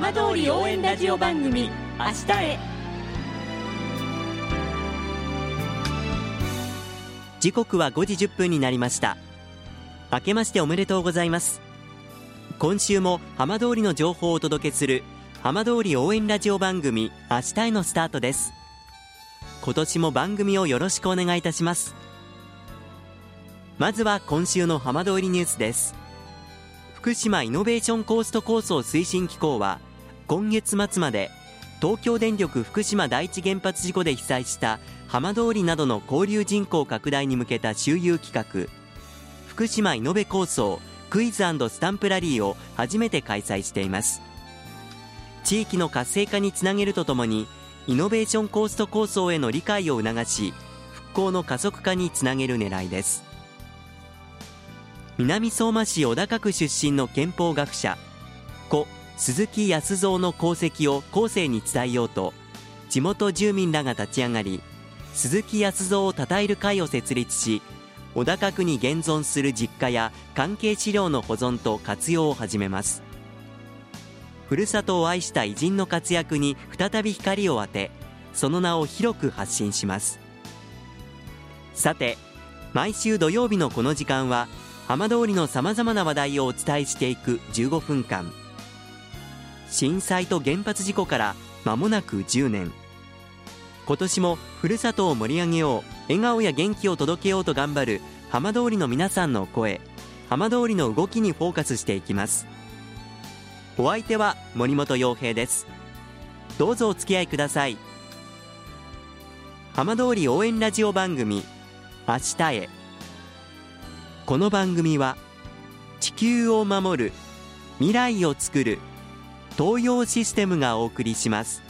浜通り応援ラジオ番組明日へ。時刻は5時1分になりました。明けましておめでとうございます。今週も浜通りの情報をお届けする浜通り応援ラジオ番組明日へのスタートです。今年も番組をよろしくお願いいたします。まずは今週の浜通りニュースです。福島イノベーションコースト構想推進機構は今月末まで東京電力福島第一原発事故で被災した浜通りなどの交流人口拡大に向けた周遊企画福島イノベ構想クイズスタンプラリーを初めて開催しています。地域の活性化につなげるとともにイノベーションコースト構想への理解を促し復興の加速化につなげる狙いです。南相馬市小高区出身の憲法学者故鈴木康造の功績を後世に伝えようと地元住民らが立ち上がり鈴木康造を称える会を設立し小高区に現存する実家や関係資料の保存と活用を始めます。ふるさとを愛した偉人の活躍に再び光を当てその名を広く発信します。さて毎週土曜日のこの時間は浜通りのさまざまな話題をお伝えしていく15分間。震災と原発事故から間もなく10年。今年もふるさとを盛り上げよう笑顔や元気を届けようと頑張る浜通りの皆さんの声浜通りの動きにフォーカスしていきます。お相手は森本洋平です。どうぞお付き合いください。浜通り応援ラジオ番組明日へ。この番組は地球を守る未来をつくる東洋システムがお送りします。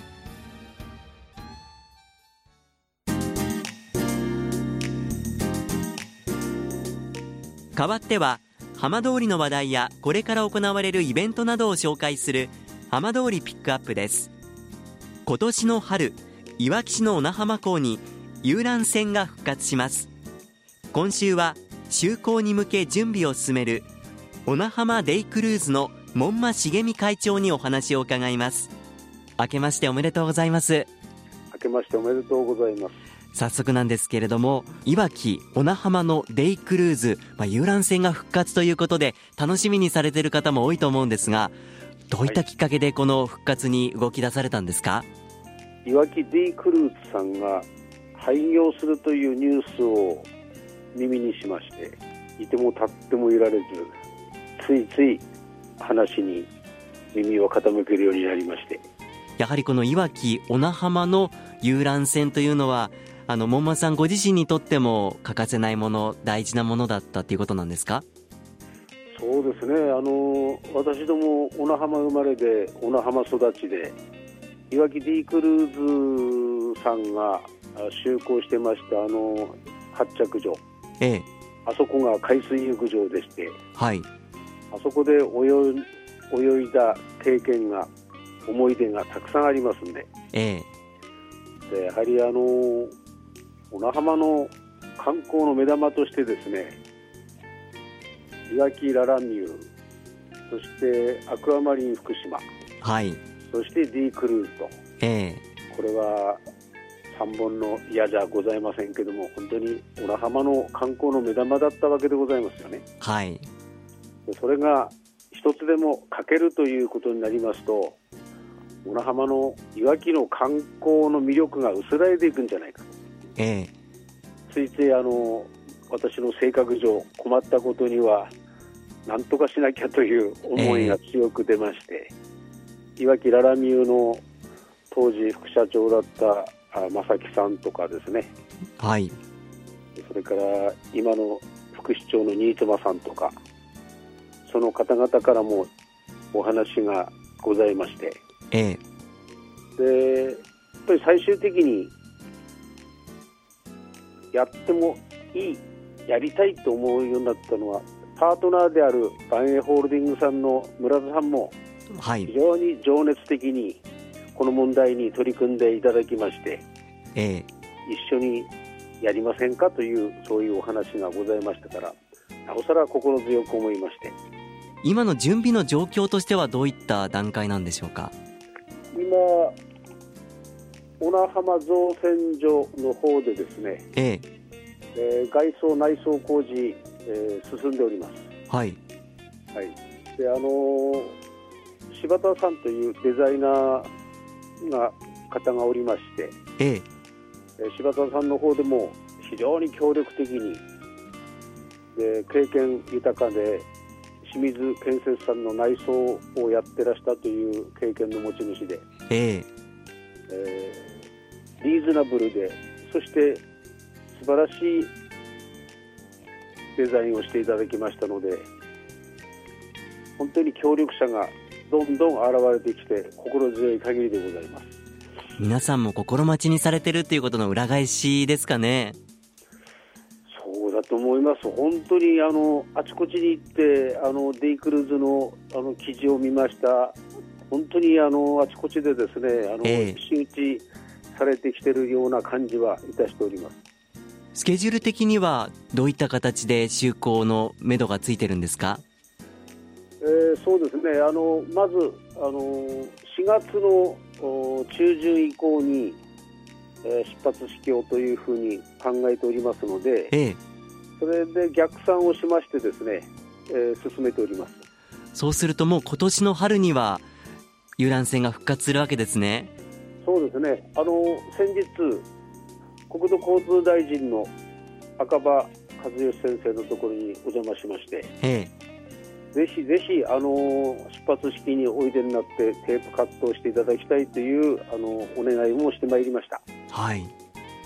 代わっては浜通りの話題やこれから行われるイベントなどを紹介する浜通りピックアップです。今年の春いわき市の小名浜港に遊覧船が復活します。今週は就航に向け準備を進める小名浜デイクルーズの門馬茂美会長にお話を伺います。明けましておめでとうございます。明けましておめでとうございます。早速なんですけれどもいわき小名浜のデイクルーズ、まあ、遊覧船が復活ということで楽しみにされている方も多いと思うんですがどういったきっかけでこの復活に動き出されたんですか、はい、いわきデイクルーズさんが廃業するというニュースを耳にしましていても立ってもいられずついつい話に耳を傾けるようになりまして。やはりこのいわき小名浜の遊覧船というのはあの門馬さんご自身にとっても欠かせないもの大事なものだったということなんですか？そうですね。あの私ども小名浜生まれで小名浜育ちでいわき D クルーズさんが就航してましたあの発着所。ええ、あそこが海水浴場でして、はい、あそこで泳泳いだ経験が思い出がたくさんありますんで,、ええ、でやはりあの小名浜の観光の目玉としてですねいわきララミューそしてアクアマリン福島、はい、そして D クルーズと、ええ、これは三本の矢じゃございませんけども本当に小名浜の観光の目玉だったわけでございますよね。はいそれが一つでも欠けるということになりますと小名浜のいわきの観光の魅力が薄らいでいくんじゃないかと、ええ、ついついあの私の性格上困ったことには何とかしなきゃという思いが強く出まして、え、いわきララミューの当時副社長だった正木さんとかですね、はい、それから今の副市長の新妻さんとかその方々からもお話がございまして、ええ、でやっぱり最終的にやってもいいやりたいと思うようになったのはパートナーであるバンエホールディングさんの村田さんも非常に情熱的にこの問題に取り組んでいただきまして、ええ、一緒にやりませんかというそういうお話がございましたからなおさら心強く思いまして今の準備の状況としてはどういった段階なんでしょうか？今、小名浜造船所の方でですね、ええ。えー外装、内装工事、えー進んでおります。はい。はい、であのー柴田さんというデザイナーが方がおりまして、ええ。えー柴田さんの方でも非常に協力的にで経験豊かで清水建設さんの内装をやってらしたという経験の持ち主で、ええ。えーリーズナブルでそして素晴らしいデザインをしていただきましたので本当に協力者がどんどん現れてきて心強い限りでございます。皆さんも心待ちにされてるっていうことの裏返しですかねと思います。本当にあのあちこちに行ってあのデイクルーズのあの記事を見ました。本当にあのあちこちでですねあの、ええ。周知されてきてるような感じはいたしております。スケジュール的にはどういった形で就航のめどがついてるんですか？えーそうですね。あのまずあの4月のお中旬以降に、えー出発式をというふうに考えておりますのでええそれで逆算をしましてですね、えー進めております。そうするともう今年の春には遊覧船が復活するわけですね。そうですね。あの先日国土交通大臣の赤羽和義先生のところにお邪魔しましてえぜひぜひあの出発式においでになってテープカットをしていただきたいというあのお願いもしてまいりました。えはい。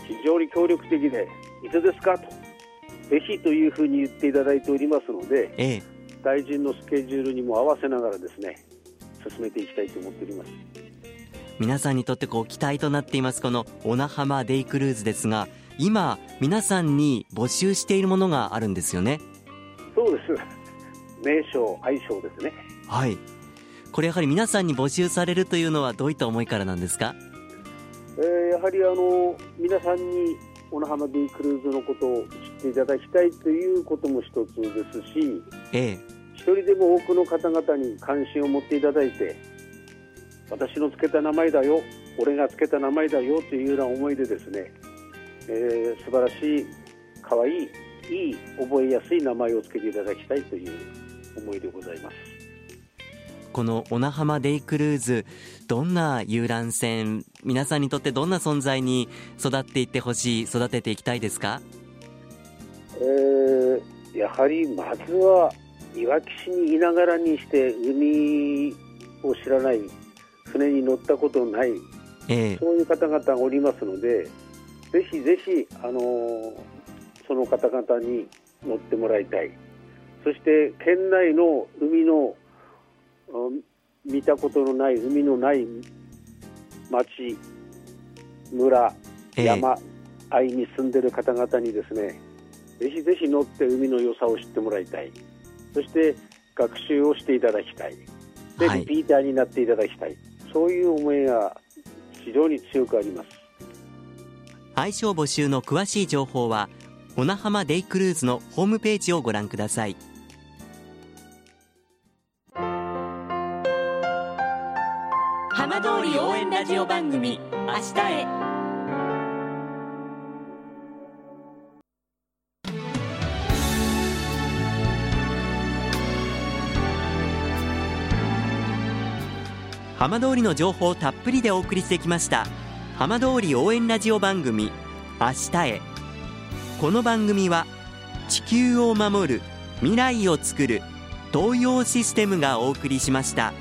非常に協力的でいつですか？とぜひというふうに言っていただいておりますのでええ。大臣のスケジュールにも合わせながらですね進めていきたいと思っております。皆さんにとってこう期待となっていますこの小名浜デイクルーズですが今皆さんに募集しているものがあるんですよね。そうです。名称愛称ですね。はい。これやはり皆さんに募集されるというのはどういった思いからなんですか？えーやはりあの皆さんに小名浜デイクルーズのことを知っていただきたいということも一つですしええ。一人でも多くの方々に関心を持っていただいて私のつけた名前だよ俺がつけた名前だよというような思いでですね、えー素晴らしい可愛いいい覚えやすい名前をつけていただきたいという思いでございます。この小名浜デイクルーズどんな遊覧船皆さんにとってどんな存在に育っていってほしい育てていきたいですか？えーやはりまずはいわき市にいながらにして海を知らない船に乗ったことのないええ。そういう方々がおりますのでぜひぜひ、あのーその方々に乗ってもらいたい。そして県内の海のうん見たことのない海のない町村ええ。山あいに住んでる方々にですねぜひぜひ乗って海の良さを知ってもらいたい。そして学習をしていただきたい。で、はい。リピーターになっていただきたい。そういう思いが非常に強くあります。愛称募集の詳しい情報は小名浜デイクルーズのホームページをご覧ください。浜通り応援ラジオ番組「明日へ」浜通りの情報をたっぷりでお送りしてきました浜通り応援ラジオ番組明日へこの番組は地球を守る未来をつくる東洋システムがお送りしました。